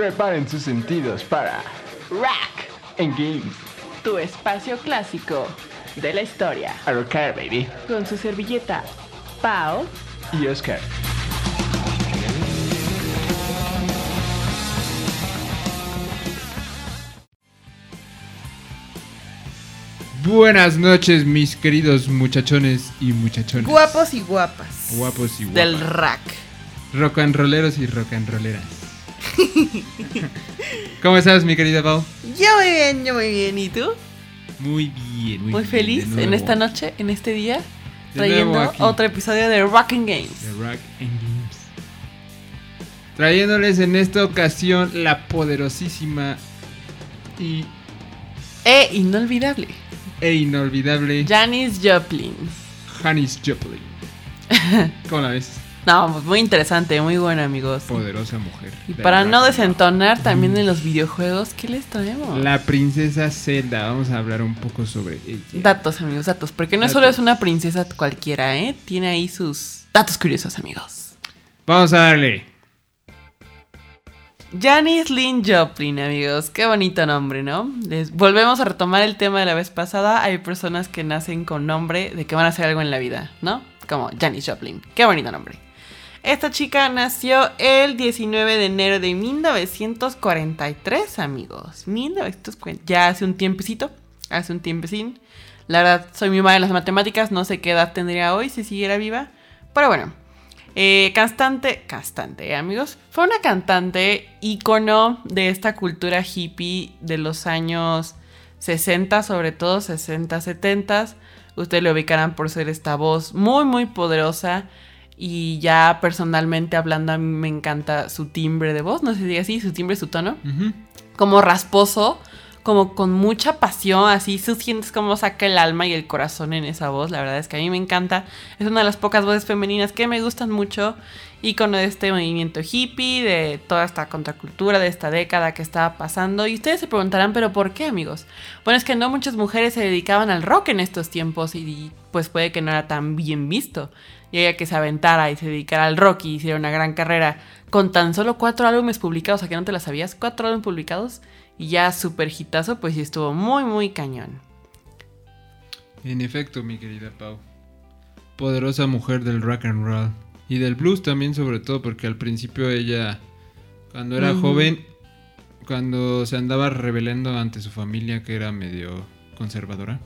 Preparen sus sentidos para Rack, En Games. tu espacio clásico de la historia. A rocar, baby. Con su servilleta, Pau. Y Oscar. Buenas noches, mis queridos muchachones y muchachones. Guapos y guapas. Guapos y guapas. Del rack. Rock and rolleros y rock and rolleras. ¿Cómo estás, mi querida Pau? Yo muy bien, yo muy bien. ¿Y tú? Muy bien, muy, Muy, feliz de en esta noche, en este día, De trayendo otro episodio de Rockin' Games. The Rock and Games. Trayéndoles en esta ocasión la poderosísima y, E inolvidable. e inolvidable Janis Joplin. Janis Joplin. ¿Cómo la ves? No, pues muy interesante, muy bueno, amigos. Poderosa mujer. Y para no desentonar también en los videojuegos, ¿qué les traemos? La princesa Zelda. Vamos a hablar un poco sobre ella. Datos, amigos, datos. Porque no solo es una princesa cualquiera, ¿eh? Tiene ahí sus datos curiosos, amigos. Vamos a darle. Janis Lynn Joplin, amigos. Qué bonito nombre, ¿no? Les volvemos a retomar el tema de la vez pasada. Hay personas que nacen con nombre de que van a hacer algo en la vida, ¿no? Como Janis Joplin. Qué bonito nombre. Esta chica nació el 19 de enero de 1943, amigos. 1940. Ya hace un tiempecito. Hace un tiempecín. La verdad, soy muy mala en las matemáticas. No sé qué edad tendría hoy si siguiera viva. Pero bueno. Eh, cantante, cantante, ¿eh, amigos. Fue una cantante ícono de esta cultura hippie de los años 60, sobre todo 60, 70. Ustedes lo ubicarán por ser esta voz muy, muy poderosa. Y ya personalmente hablando, a mí me encanta su timbre de voz. No sé si diga así, su timbre, su tono como rasposo, como con mucha pasión, así tú sientes cómo saca el alma y el corazón en esa voz, la verdad es que a mí me encanta, es una de las pocas voces femeninas que me gustan mucho, ícono de este movimiento hippie, de toda esta contracultura, de esta década que estaba pasando, y ustedes se preguntarán, pero ¿por qué amigos? Bueno, es que no muchas mujeres se dedicaban al rock en estos tiempos y pues puede que no era tan bien visto. Y ella que se aventara y se dedicara al rock y hiciera una gran carrera con tan solo cuatro álbumes publicados, ¿a que no te la sabías? Cuatro álbumes publicados y ya súper hitazo, pues sí estuvo muy, muy cañón. En efecto, mi querida Pau. Poderosa mujer del rock and roll. Y del blues también, sobre todo, porque al principio ella, cuando era joven, cuando se andaba rebelando ante su familia, que era medio conservadora,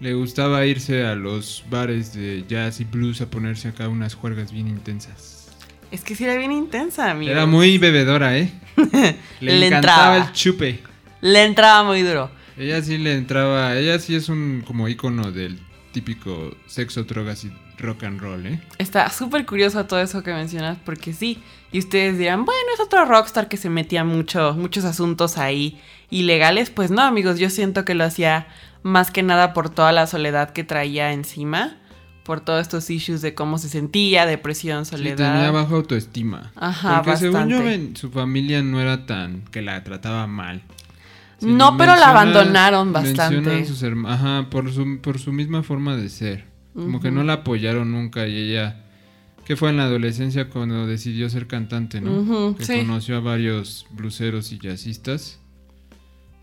le gustaba irse a los bares de jazz y blues a ponerse acá unas juergas bien intensas. Es que sí era bien intensa, amigo. Era muy bebedora, ¿eh? Le, Le encantaba entraba. el chupe. Le entraba muy duro. Ella sí le entraba, ella sí es un como icono del típico sexo, drogas y rock and roll, ¿eh? Está súper curioso todo eso que mencionas, porque sí. Y ustedes dirán, bueno, es otro rockstar que se metía mucho, muchos asuntos ahí ilegales. Pues no, amigos, yo siento que lo hacía más que nada por toda la soledad que traía encima. Por todos estos issues de cómo se sentía, depresión, Sí, soledad. tenía baja autoestima. Ajá, Porque según yo, su familia no era tan que la trataba mal. Sí, No, pero la abandonaron bastante. sus herma- Ajá, por su, por su misma forma de ser. Como que no la apoyaron nunca y ella... Que fue en la adolescencia cuando decidió ser cantante, ¿no? Que sí. conoció a varios bluseros y jazzistas.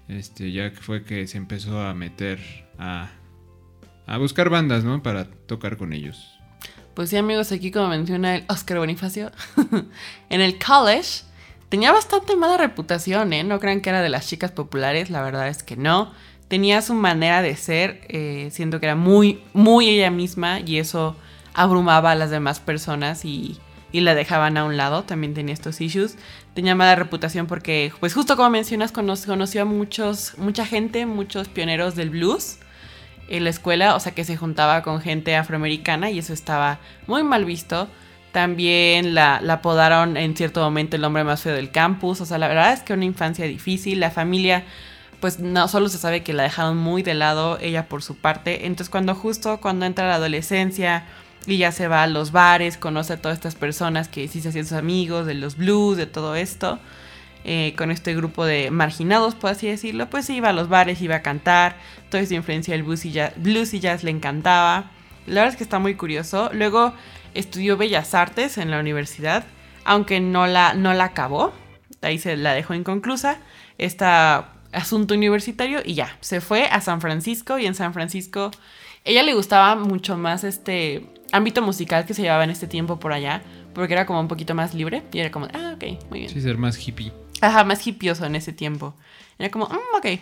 Este, ya que fue que se empezó a meter a... A buscar bandas, ¿no? Para tocar con ellos. Pues sí, amigos, aquí como menciona el Oscar Bonifacio, en el college tenía bastante mala reputación, ¿eh? No crean que era de las chicas populares, la verdad es que no. Tenía su manera de ser, eh, siento que era muy, muy ella misma y eso abrumaba a las demás personas y, y la dejaban a un lado. También tenía estos issues. Tenía mala reputación porque, pues justo como mencionas, cono- conoció a muchos, mucha gente, muchos pioneros del blues en la escuela, o sea que se juntaba con gente afroamericana y eso estaba muy mal visto. También la, la apodaron en cierto momento el hombre más feo del campus, o sea, la verdad es que una infancia difícil, la familia pues no solo se sabe que la dejaron muy de lado ella por su parte, entonces cuando justo cuando entra la adolescencia y ya se va a los bares, conoce a todas estas personas que sí se hacían sus amigos, de los blues, de todo esto, eh, con este grupo de marginados, por así decirlo, pues iba a los bares, iba a cantar, toda esa influencia del blues y, jazz, blues y jazz le encantaba. La verdad es que está muy curioso. Luego estudió Bellas Artes en la universidad, aunque no la, no la acabó. ahí se la dejó inconclusa, este asunto universitario y ya, se fue a San Francisco y en San Francisco ella le gustaba mucho más este ámbito musical que se llevaba en este tiempo por allá, porque era como un poquito más libre y era como, ah, ok, muy bien. Sí, ser más hippie. Ajá, más hippioso en ese tiempo. Era como, mm, ok.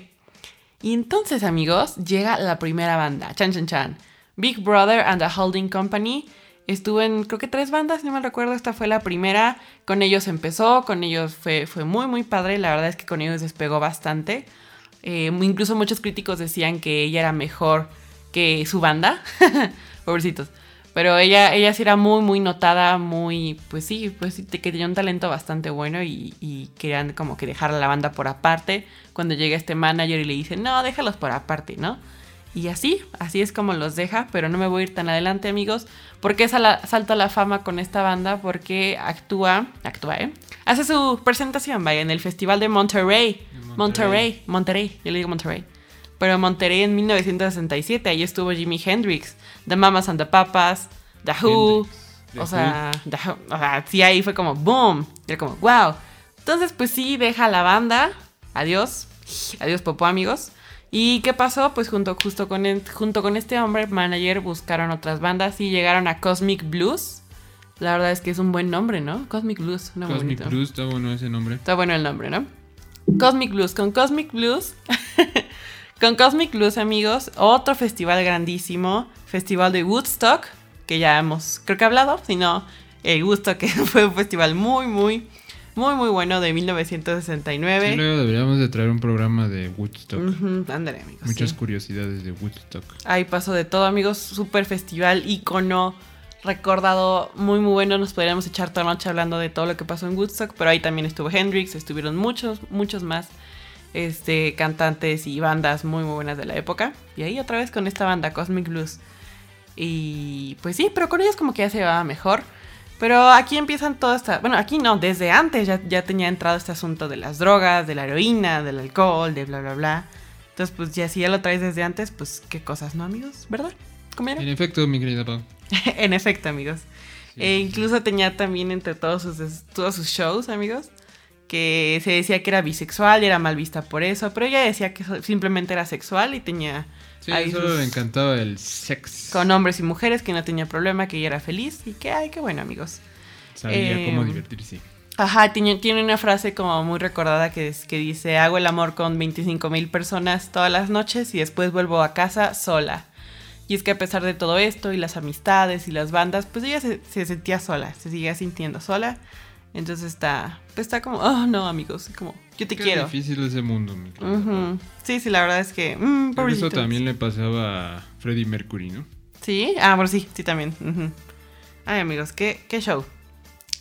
Y entonces, amigos, llega la primera banda, Chan Chan Chan. Big Brother and the Holding Company. Estuvo en, creo que tres bandas, no me recuerdo. Esta fue la primera. Con ellos empezó, con ellos fue, fue muy, muy padre. La verdad es que con ellos despegó bastante. Eh, incluso muchos críticos decían que ella era mejor que su banda. Pobrecitos. Pero ella, ella sí era muy, muy notada, muy, pues sí, pues sí, que tenía un talento bastante bueno y, y querían como que dejar la banda por aparte. Cuando llega este manager y le dice, no, déjalos por aparte, ¿no? Y así, así es como los deja, pero no me voy a ir tan adelante, amigos, porque sal, salta la fama con esta banda porque actúa, actúa, ¿eh? Hace su presentación, vaya, en el Festival de Monterrey. Monterrey. Monterrey, Monterrey, yo le digo Monterrey. Pero Monterrey en 1967, ahí estuvo Jimi Hendrix, The Mamas and the Papas, The Who. The o sea, The Who, o sea, sí ahí fue como boom, era como wow. Entonces, pues sí, deja la banda, adiós, adiós popó amigos. ¿Y qué pasó? Pues junto, justo con, el- junto con este hombre manager buscaron otras bandas y llegaron a Cosmic Blues. La verdad es que es un buen nombre, ¿no? Cosmic Blues, no Cosmic bonito. Blues, está bueno ese nombre. Está bueno el nombre, ¿no? Cosmic Blues. Con Cosmic Blues. con Cosmic Blues, amigos. Otro festival grandísimo. Festival de Woodstock. Que ya hemos, creo que hablado. Si no, el Woodstock que fue un festival muy, muy, muy, muy bueno de 1969. Sí, luego deberíamos de traer un programa de Woodstock. Ándale, amigos. Muchas sí. curiosidades de Woodstock. Ahí pasó de todo, amigos. Super festival, icono, recordado, muy, muy bueno. Nos podríamos echar toda la noche hablando de todo lo que pasó en Woodstock. Pero ahí también estuvo Hendrix, estuvieron muchos, muchos más este, cantantes y bandas muy, muy buenas de la época. Y ahí otra vez con esta banda, Cosmic Blues. Y pues sí, pero con ellos como que ya se llevaba mejor. Pero aquí empiezan todo esta... Bueno, aquí no, desde antes ya, ya tenía entrado este asunto de las drogas, de la heroína, del alcohol, de bla, bla, bla. Entonces, pues ya si ya lo traes desde antes, pues qué cosas, ¿no, amigos? ¿Verdad? ¿Cómo era? En efecto, mi querida Pau. en efecto, amigos. Sí, E sí, incluso tenía también entre todos sus, todos sus shows, amigos, que se decía que era bisexual y era mal vista por eso, pero ella decía que simplemente era sexual y tenía Sí, ahí solo le encantaba el sex. con hombres y mujeres, que no tenía problema, que ella era feliz y que, ay, qué bueno, amigos. Sabía eh, cómo divertirse. Ajá, tiene, tiene una frase como muy recordada que, es, que dice, hago el amor con 25 mil personas todas las noches y después vuelvo a casa sola. Y es que a pesar de todo esto y las amistades y las bandas, pues ella se, se sentía sola, se seguía sintiendo sola. Entonces está, pues está como, oh no amigos, como, yo te Qué quiero. difícil ese mundo, mi Pau. Ujú. Sí, sí, la verdad es que, mm, que Eso también le pasaba a Freddie Mercury, ¿no? Sí, ah, bueno, sí, sí, también. ujú. Ay, amigos, qué, qué show.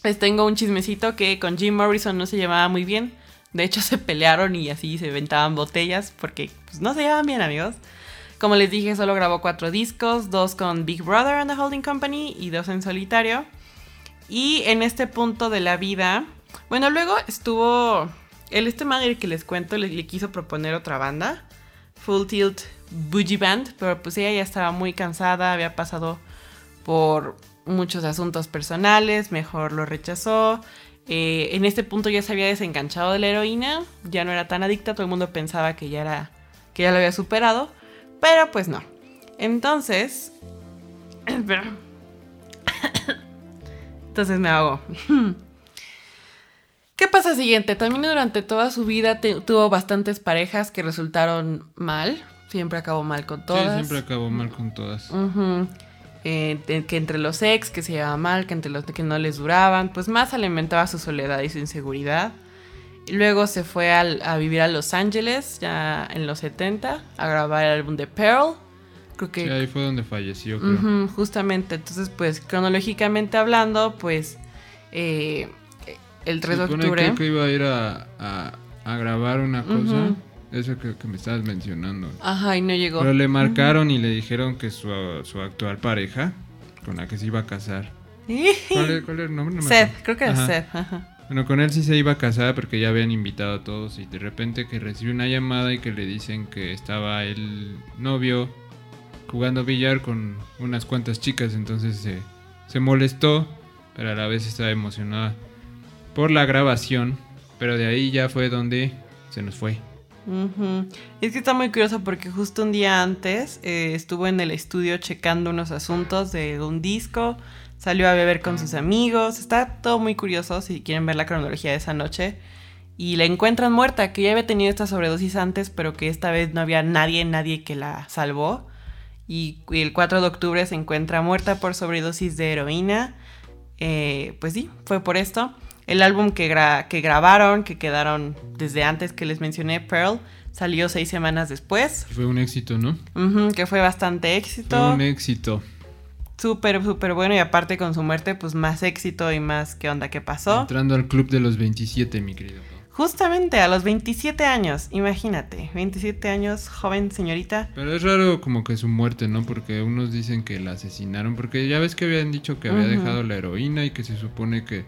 Les tengo un chismecito que con Jim Morrison no se llevaba muy bien. De hecho, se pelearon y así se ventaban botellas porque pues, no se llevaban bien, amigos. Como les dije, solo grabó cuatro discos, dos con Big Brother and the Holding Company y dos en solitario. Y en este punto de la vida, bueno, luego estuvo el este manager que les cuento le, quiso proponer otra banda, Full Tilt Bougie Band, pero pues ella ya estaba muy cansada, había pasado por muchos asuntos personales, mejor lo rechazó. Eh, en este punto ya se había desenganchado de la heroína, ya no era tan adicta, todo el mundo pensaba que ya era que ya lo había superado, pero pues no. Entonces. Entonces me hago. ¿Qué pasa siguiente? También durante toda su vida te- tuvo bastantes parejas que resultaron mal. Siempre acabó mal con todas. Sí, siempre acabó mal con todas. Eh, de- que entre los ex, que se llevaban mal, que entre los que no les duraban, pues más alimentaba su soledad y su inseguridad. Y luego se fue al- a vivir a Los Ángeles, ya en los 70, a grabar el álbum de Pearl. Creo que Sí, ahí fue donde falleció, creo. Justamente, entonces pues cronológicamente hablando, pues eh, el 3 Se de octubre... Creo que iba a ir a, a- a grabar una cosa. Ujú. Eso que, que me estabas mencionando. Ajá, y no llegó. Pero le marcaron y le dijeron que su, su actual pareja, con la que se iba a casar. ¿Cuál, es- cuál era el nombre? No Seth, creo que era Ajá. Seth. Ajá. Bueno, con él sí se iba a casar porque ya habían invitado a todos y de repente que recibe una llamada y que le dicen que estaba el novio jugando billar con unas cuantas chicas, entonces se, molestó, pero a la vez estaba emocionada por la grabación Pero de ahí ya fue donde se nos fue. Es que está muy curioso porque justo un día antes eh, estuvo en el estudio checando unos asuntos de un disco, salió a beber con sus amigos, está todo muy curioso si quieren ver la cronología de esa noche. Y la encuentran muerta, que ya había tenido esta sobredosis antes, pero que esta vez no había nadie, nadie que la salvó. Y, el 4 de octubre se encuentra muerta por sobredosis de heroína. Eh, pues sí, fue por esto. El álbum que, gra- que grabaron, que quedaron desde antes que les mencioné, Pearl, salió seis semanas después. Fue un éxito, ¿no? Que fue bastante éxito. Fue un éxito. Súper, súper bueno. Y aparte con su muerte, pues más éxito y más qué onda, qué pasó. Entrando al club de los 27, mi querido. Justamente a los 27 años, imagínate. 27 años, joven señorita. Pero es raro como que su muerte, ¿no? Porque unos dicen que la asesinaron. Porque ya ves que habían dicho que había dejado la heroína y que se supone que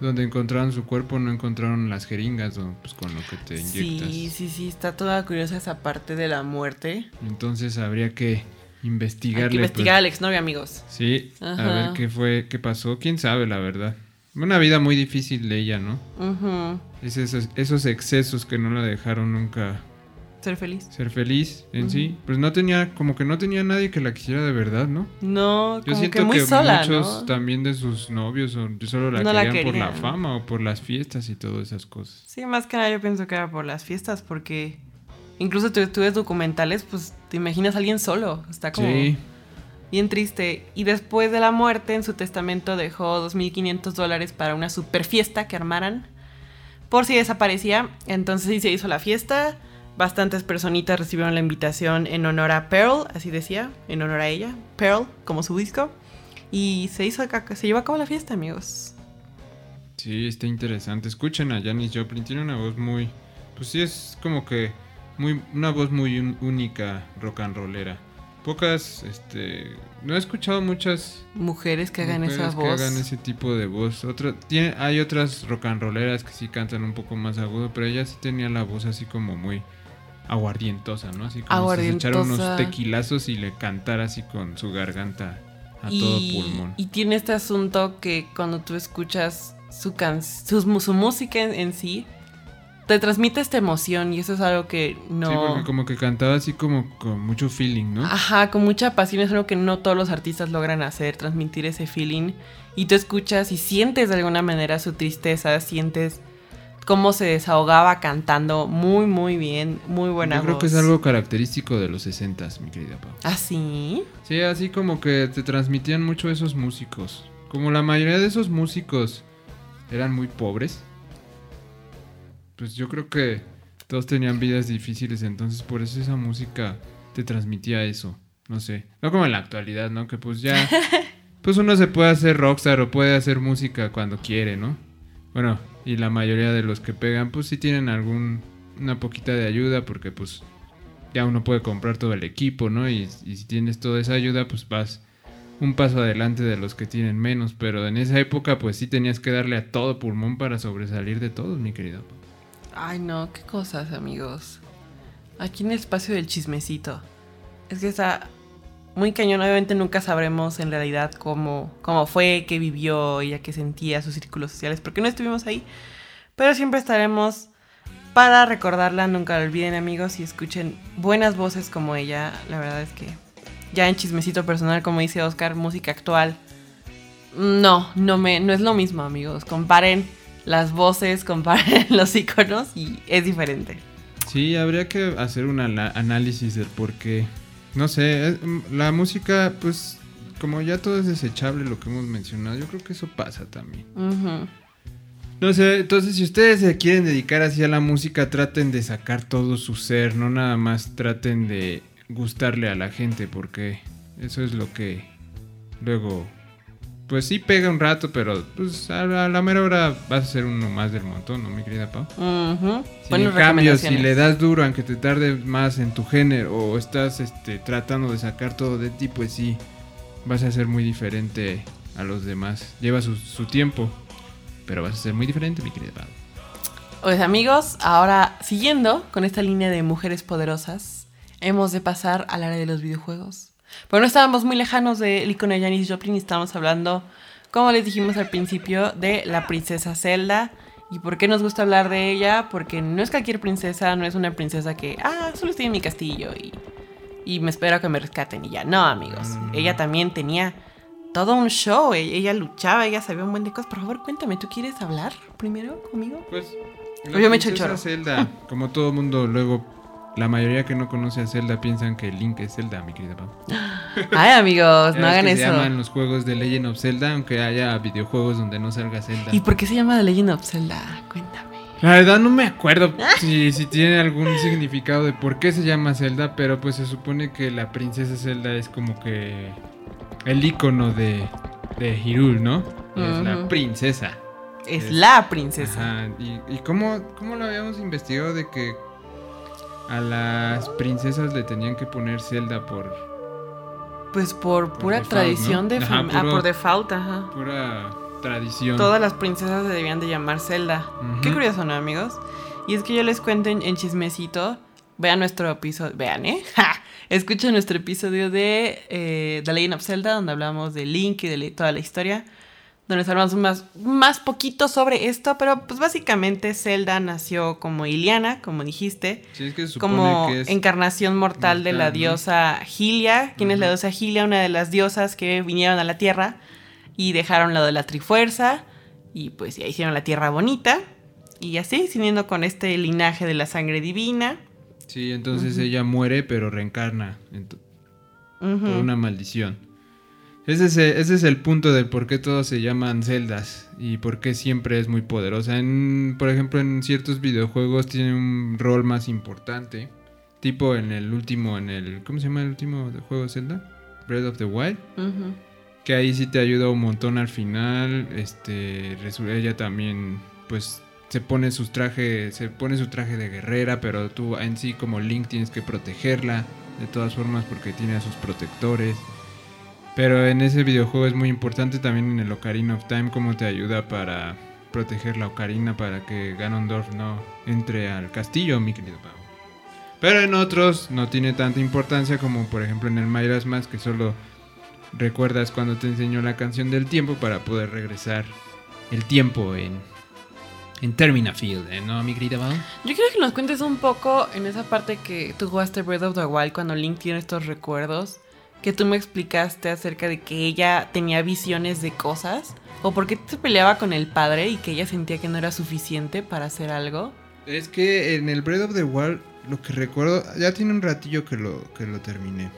donde encontraron su cuerpo no encontraron las jeringas o pues con lo que te inyectas. Sí, sí, sí, está toda curiosa esa parte de la muerte. Entonces habría que investigarle. Hay que pues. investigar al exnovio, amigos. Sí, a ver qué fue, qué pasó. Quién sabe, la verdad. Una vida muy difícil de ella, ¿no? Es esos, esos excesos que no la dejaron nunca Ser feliz. ser feliz en sí. Pues no tenía, como que no tenía nadie que la quisiera de verdad, ¿no? No, Yo como siento que muy sola, muchos ¿no? también de sus novios o solo la No la querían por la fama o por las fiestas y todas esas cosas. Sí, más que nada yo pienso que era por las fiestas, porque incluso tú, tú ves documentales, pues te imaginas a alguien solo. Está como Sí, bien triste. Y después de la muerte, en su testamento dejó 2.500 dólares para una super fiesta que armaran. Por si desaparecía. Entonces sí se hizo la fiesta. Bastantes personitas recibieron la invitación en honor a Pearl, así decía, en honor a ella. Pearl, como su disco. Y se hizo, se llevó a cabo la fiesta, amigos. sí, está interesante. Escuchen a Janis Joplin, tiene una voz muy, pues sí es como que muy, una voz muy única rock and rollera. Pocas, este, no he escuchado muchas Mujeres que hagan mujeres esa que voz. hagan ese tipo de voz. Otra, tiene, hay otras rock and rolleras que sí cantan un poco más agudo, pero ella sí tenía la voz así como muy aguardientosa, ¿no? Así como si se echara unos tequilazos y le cantara así con su garganta a todo pulmón. Y tiene este asunto que cuando tú escuchas su, can su, su música en, en sí, te transmite esta emoción y eso es algo que no... Sí, porque como que cantaba así como con mucho feeling, ¿no? Ajá, con mucha pasión es algo que no todos los artistas logran hacer, transmitir ese feeling. Y tú escuchas y sientes de alguna manera su tristeza, sientes cómo se desahogaba cantando muy, muy bien, muy buena Yo creo voz. que es algo característico de los 60 mi querida Pau. ¿Ah, sí? Sí, así como que te transmitían mucho esos músicos. Como la mayoría de esos músicos eran muy pobres, pues yo creo que todos tenían vidas difíciles, entonces por eso esa música te transmitía eso. No sé. No como en la actualidad, ¿no? Que pues ya. Pues uno se puede hacer rockstar o puede hacer música cuando quiere, ¿no? Bueno, y la mayoría de los que pegan, pues sí tienen algún. Una poquita de ayuda, porque pues ya uno puede comprar todo el equipo, ¿no? Y, y si tienes toda esa ayuda, pues vas un paso adelante de los que tienen menos. Pero en esa época, pues sí tenías que darle a todo pulmón para sobresalir de todos, mi querido. Ay, no, qué cosas, amigos. Aquí en el espacio del chismecito. Es que está muy cañón. Obviamente nunca sabremos en realidad cómo, cómo fue, qué vivió, ella qué sentía, sus círculos sociales, porque no estuvimos ahí. Pero siempre estaremos para recordarla. Nunca la olviden, amigos, y escuchen buenas voces como ella. La verdad es que ya en chismecito personal, como dice Oscar, música actual. No, no me, no es lo mismo, amigos. Comparen las voces, comparen los iconos y es diferente. Sí, habría que hacer un análisis del por qué. No sé, mm, la música, pues, como ya todo es desechable lo que hemos mencionado, yo creo que eso pasa también. Ujú. No sé, entonces si ustedes se quieren dedicar así a la música, traten de sacar todo su ser, no nada más traten de gustarle a la gente, porque eso es lo que luego, pues sí pega un rato, pero pues a la, a la mera hora vas a ser uno más del montón, ¿no, mi querida Pau? Ujú. Si Buenas en cambio, si le das duro, aunque te tarde más en tu género, o estás este, tratando de sacar todo de ti, pues sí, vas a ser muy diferente a los demás. Lleva su, su tiempo, pero vas a ser muy diferente, mi querida Pau. Pues amigos, ahora siguiendo con esta línea de mujeres poderosas, hemos de pasar al área de los videojuegos. Pero no estábamos muy lejanos del icono de Janis Joplin y estábamos hablando, como les dijimos al principio, de la princesa Zelda ¿Y por qué nos gusta hablar de ella? Porque no es cualquier princesa, no es una princesa que, ah, solo estoy en mi castillo y, y me espero a que me rescaten y ya. No, amigos. No. Ella también tenía todo un show. E- Ella luchaba, ella sabía un buen de cosas. Por favor, cuéntame, ¿tú quieres hablar primero conmigo? Pues. Yo me. Zelda, como todo mundo, luego. La mayoría que no conoce a Zelda piensan que Link es Zelda, mi querida Pau. Ay, amigos, no hagan que Se eso. llaman los juegos de Legend of Zelda, aunque haya videojuegos donde no salga Zelda. ¿Y por qué se llama The Legend of Zelda? Cuéntame. La verdad no me acuerdo si, si tiene algún significado de por qué se llama Zelda, pero pues se supone que la princesa Zelda es como que el icono de, de Hyrule, ¿no? Y Es la princesa. Es, Es- la princesa. Ajá, ¿Y, y cómo, cómo lo habíamos investigado de que a las princesas le tenían que poner Zelda por Pues por Por pura default, tradición ¿no? de Ajá, ah, por default, ajá. pura tradición? Todas las princesas se debían de llamar Zelda. Ujú. Qué curioso, ¿no, amigos? Y es que yo les cuento en, en chismecito. Vean nuestro episodio. Vean, ¿eh? ¡Ja! Escuchen nuestro episodio de eh, The Legend of Zelda, donde hablamos de Link y de toda la historia. Donde hablamos más, más poquito sobre esto, pero pues básicamente Zelda nació como Iliana, como dijiste, Sí, es que se como que es encarnación mortal, de la diosa Gilia. ¿Quién es la diosa Gilia? Una de las diosas que vinieron a la Tierra y dejaron lo de la Trifuerza y pues ya hicieron la Tierra bonita. Y así, siguiendo con este linaje de la sangre divina. Sí, entonces ella muere pero reencarna por una maldición. Ese es, el, ese es el punto del por qué todos se llaman celdas y por qué siempre es muy poderosa. En, por ejemplo, en ciertos videojuegos tiene un rol más importante. Tipo en el último, en el... ¿Cómo se llama el último de juego de Zelda? Breath of the Wild. Que ahí sí te ayuda un montón al final. Este, ella también, pues, se pone sus trajes, se pone su traje de guerrera, pero tú en sí como Link tienes que protegerla de todas formas porque tiene a sus protectores. Pero en ese videojuego es muy importante también en el Ocarina of Time cómo te ayuda para proteger la Ocarina para que Ganondorf no entre al castillo, mi querido Pau. Pero en otros no tiene tanta importancia como por ejemplo en el Majora's Mask que solo recuerdas cuando te enseñó la canción del tiempo para poder regresar el tiempo en, en Termina Field, ¿eh? ¿no, mi querida Pau? Yo quiero que nos cuentes un poco en esa parte que tú jugaste Breath of the Wild cuando Link tiene estos recuerdos. Que tú me explicaste acerca de que ella tenía visiones de cosas. O por qué se peleaba con el padre y que ella sentía que no era suficiente para hacer algo. Es que en el Breath of the Wild, lo que recuerdo, ya tiene un ratillo que lo, que lo terminé.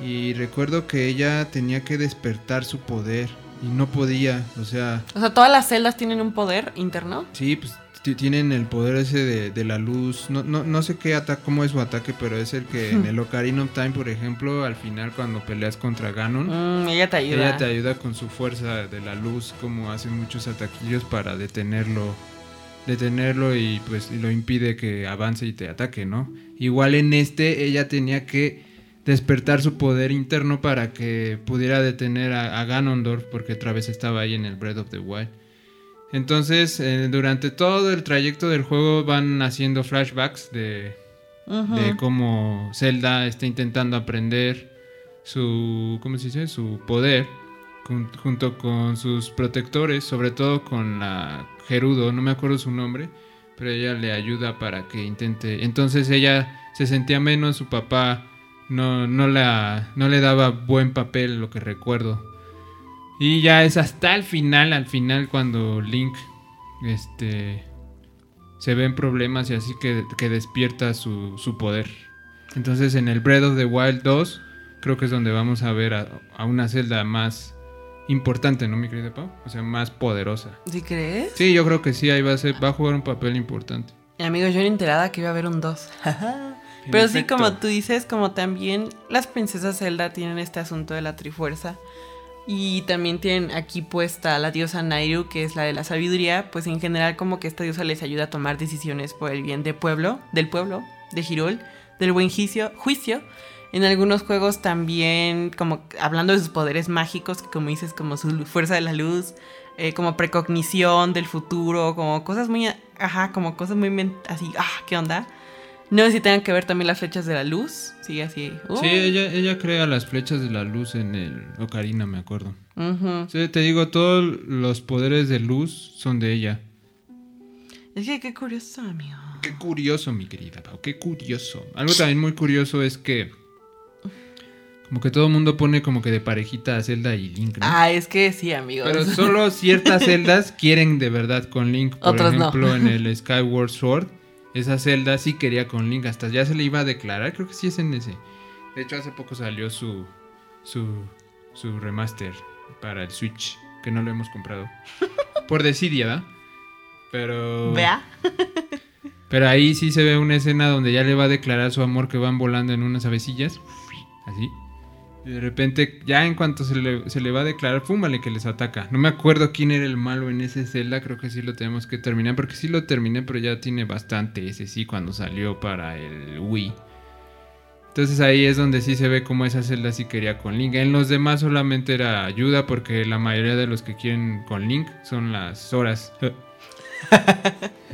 Y recuerdo que ella tenía que despertar su poder y no podía, o sea, O sea, todas las celdas tienen un poder interno. sí, pues tienen el poder ese de, de la luz. No, no, no sé qué ataque, cómo es su ataque, pero es el que en el Ocarina of Time, por ejemplo, al final cuando peleas contra Ganon, Mm, ella te ayuda. ella te ayuda con su fuerza de la luz, como hace muchos ataquillos para detenerlo, detenerlo y pues lo impide que avance y te ataque, ¿no? Igual en este ella tenía que despertar su poder interno para que pudiera detener a, a Ganondorf porque otra vez estaba ahí en el Breath of the Wild. Entonces, eh, durante todo el trayecto del juego van haciendo flashbacks de, de cómo Zelda está intentando aprender su, ¿cómo se dice? Su poder jun- junto con sus protectores, sobre todo con la Gerudo, no me acuerdo su nombre, pero ella le ayuda para que intente. Entonces ella se sentía menos, su papá no, no, la, no le daba buen papel, lo que recuerdo. Y ya es hasta el final, al final cuando Link este se ven problemas y así que, que despierta su, su poder. Entonces en el Breath of the Wild 2 creo que es donde vamos a ver a, a una Zelda más importante, ¿no, mi querida Pau? O sea, más poderosa. ¿Sí crees? Sí, yo creo que sí, ahí va a, ser, va a jugar un papel importante. Y amigos, yo era enterada que iba a haber un 2. Pero sí, como tú dices, como también las princesas Zelda tienen este asunto de la trifuerza. Y también tienen aquí puesta la diosa Nairu, que es la de la sabiduría. Pues en general como que esta diosa les ayuda a tomar decisiones por el bien de pueblo, del pueblo, de Hyrule, del buen juicio. juicio. En algunos juegos también, como hablando de sus poderes mágicos, que como dices, como su fuerza de la luz, eh, como precognición del futuro, como cosas muy, ajá, como cosas muy así, ah, ¿qué onda? No sé si tengan que ver también las flechas de la luz, sí, así. uh, Sí, ella, ella crea las flechas de la luz en el Ocarina, me acuerdo. Sí, te digo, todos los poderes de luz son de ella. Es que qué curioso, amigo. Qué curioso, mi querida Pau, qué curioso. Algo también muy curioso es que como que todo el mundo pone como que de parejita a Zelda y Link, ¿no? Ah, es que sí, amigos. Pero solo ciertas celdas quieren de verdad con Link. Por Otros no. ejemplo, en el Skyward Sword, esa celda sí quería con Link. Hasta ya se le iba a declarar. Creo que sí es en ese. De hecho, hace poco salió su, su, su remaster para el Switch, que no lo hemos comprado. Por desidia, ¿verdad? Pero. Vea. Pero ahí sí se ve una escena donde ya le va a declarar su amor que van volando en unas avecillas. Así. Y de repente, ya en cuanto se le, se le va a declarar, fúmale que les ataca. No me acuerdo quién era el malo en ese Zelda, creo que sí lo tenemos que terminar, porque sí lo terminé, pero ya tiene bastante ese sí cuando salió para el Wii. Entonces ahí es donde sí se ve como esa Zelda sí quería con Link. En los demás solamente era ayuda, porque la mayoría de los que quieren con Link son las horas.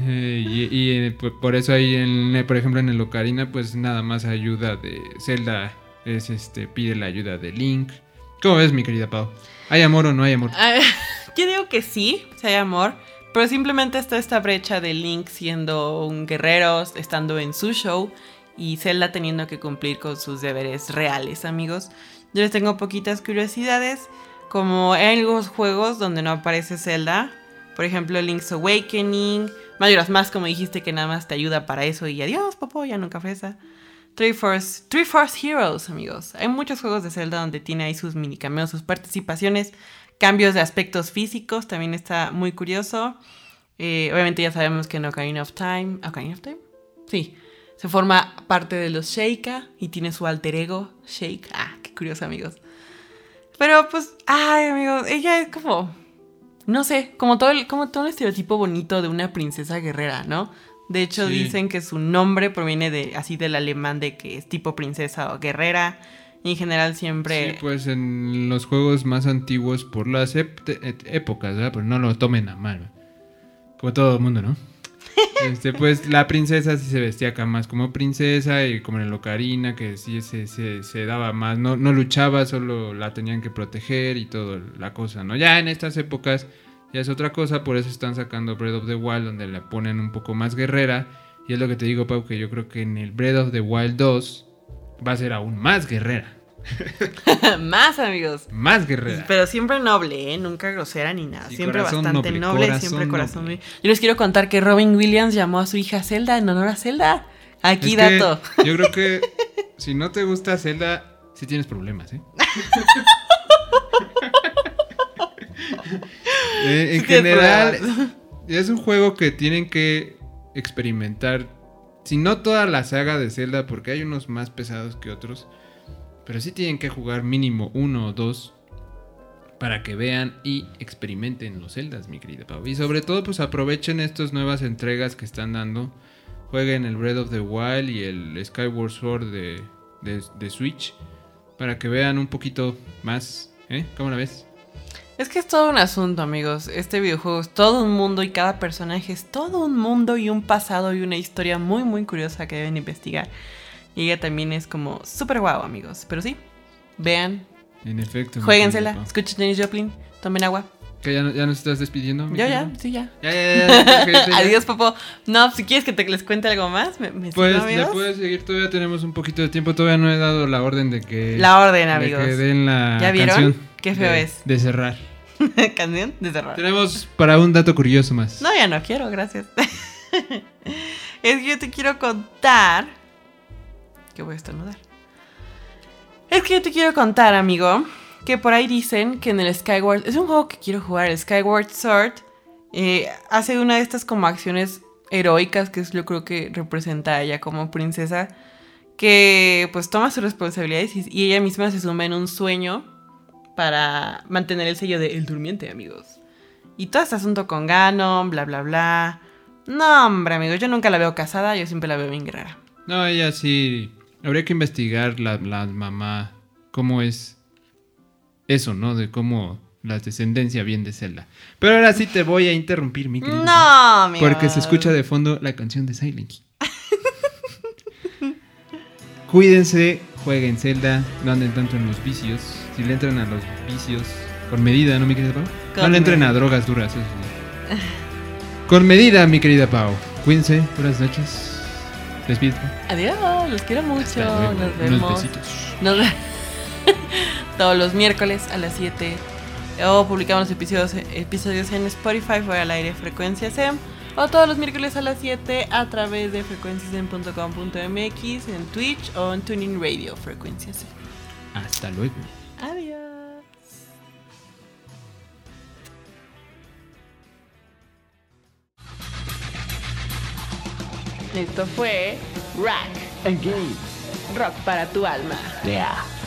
Eh, y, y, eh, por- eso ahí, en, eh, por ejemplo, en el Ocarina, pues nada más ayuda de Zelda es este pide la ayuda de Link. ¿Cómo ves, mi querida Pau? ¿Hay amor o no hay amor? Ah, Yo digo que sí, si hay amor, pero simplemente está esta brecha de Link siendo un guerrero, estando en su show y Zelda teniendo que cumplir con sus deberes reales, amigos. Yo les tengo poquitas curiosidades, como en los juegos donde no aparece Zelda, por ejemplo Link's Awakening, Majora's Mask como dijiste que nada más te ayuda para eso y adiós, popo, ya nunca fresa. Three Force, Three Force Heroes, amigos. Hay muchos juegos de Zelda donde tiene ahí sus mini cameos, sus participaciones, cambios de aspectos físicos, también está muy curioso. Eh, obviamente ya sabemos que en Ocarina of Time, ¿Ocarina of Time? Sí, se forma parte de los Sheikah y tiene su alter ego, Shake. Ah, qué curioso, amigos. Pero pues, ay, amigos, ella es como, no sé, como todo, el, como todo un estereotipo bonito de una princesa guerrera, ¿no? De hecho, Sí. dicen que su nombre proviene de así del alemán de que es tipo princesa o guerrera. En general siempre. Sí, pues en los juegos más antiguos por las et- épocas, ¿verdad? Pues no lo tomen a mal. Como todo el mundo, ¿no? Este, pues la princesa sí se vestía acá más como princesa y como en el Ocarina, que sí se, se, se daba más, no, no luchaba, solo la tenían que proteger y todo la cosa, ¿no? Ya en estas épocas ya es otra cosa, por eso están sacando Breath of the Wild, donde la ponen un poco más guerrera. Y es lo que te digo, Pau, que yo creo que en el Breath of the Wild 2 va a ser aún más guerrera. Más, amigos. Más guerrera. Pero siempre noble, ¿eh? Nunca grosera ni nada. Sí, siempre bastante noble, noble, corazón siempre corazón noble. Yo les quiero contar que Robin Williams llamó a su hija Zelda en honor a Zelda. Aquí Es dato. Yo creo que si no te gusta Zelda, sí tienes problemas, ¿eh? Eh, en general, es un juego que tienen que experimentar. Si no toda la saga de Zelda, porque hay unos más pesados que otros. Pero sí tienen que jugar mínimo uno o dos para que vean y experimenten los Zeldas, mi querida Pau. Y sobre todo, pues aprovechen estas nuevas entregas que están dando. Jueguen el Breath of the Wild y el Skyward Sword de, de- de Switch para que vean un poquito más. ¿Eh? ¿Cómo la ves? Es que es todo un asunto, amigos. Este videojuego es todo un mundo y cada personaje es todo un mundo y un pasado y una historia muy, muy curiosa que deben investigar. Y ella también es como súper guau, amigos. Pero sí, vean, En efecto. Pau. escuchen Janis Joplin, tomen agua. ¿Que ya, ya nos estás despidiendo? querida? ya, sí, ya. Ya, ya, ya, ya, ya, ya. Adiós, Popo. No, si quieres que te les cuente algo más, me, me Pues le puedes seguir, todavía tenemos un poquito de tiempo, todavía no he dado la orden de que... La orden, de amigos. que den la ¿Ya vieron? canción Qué feo de- es. De cerrar. Canción de terror. Tenemos para un dato curioso más. No, ya no quiero, gracias. es que yo te quiero contar. Que voy a estornudar. Es que yo te quiero contar, amigo. Que por ahí dicen que en el Skyward. Es un juego que quiero jugar, el Skyward Sword. eh, hace una de estas como acciones heroicas que es, yo creo que representa a ella como princesa. Que pues toma sus responsabilidades y, ella misma se suma en un sueño para mantener el sello de El Durmiente, amigos. Y todo este asunto con Ganon, bla, bla, bla. No, hombre, amigos, yo nunca la veo casada, yo siempre la veo bien guerrera. No, ella sí... Habría que investigar la, la mamá, cómo es eso, ¿no? De cómo la descendencia viene de Zelda. Pero ahora sí te voy a interrumpir, mi querido. No, amigos. Porque se escucha de fondo la canción de Silent. Cuídense, jueguen Zelda, no anden tanto en los vicios. Si le entran a los vicios, con medida, ¿no, mi querido Pau? No Con le entren a drogas duras, eso sí. Con medida, mi querida Pau. Cuídense, buenas noches. Despídete. Adiós, los quiero mucho. Nos Unos vemos. besitos. Nos ve- Todos los miércoles a las 7. O publicamos los episodios, episodios en Spotify, fuera al aire Frecuencia SEM. O todos los miércoles a las 7 a través de frecuenciasem.com.mx, en Twitch o en Tuning Radio Frecuencia SEM. Hasta luego. Adiós. Esto fue Rack, Engage. rock para tu alma. Yeah.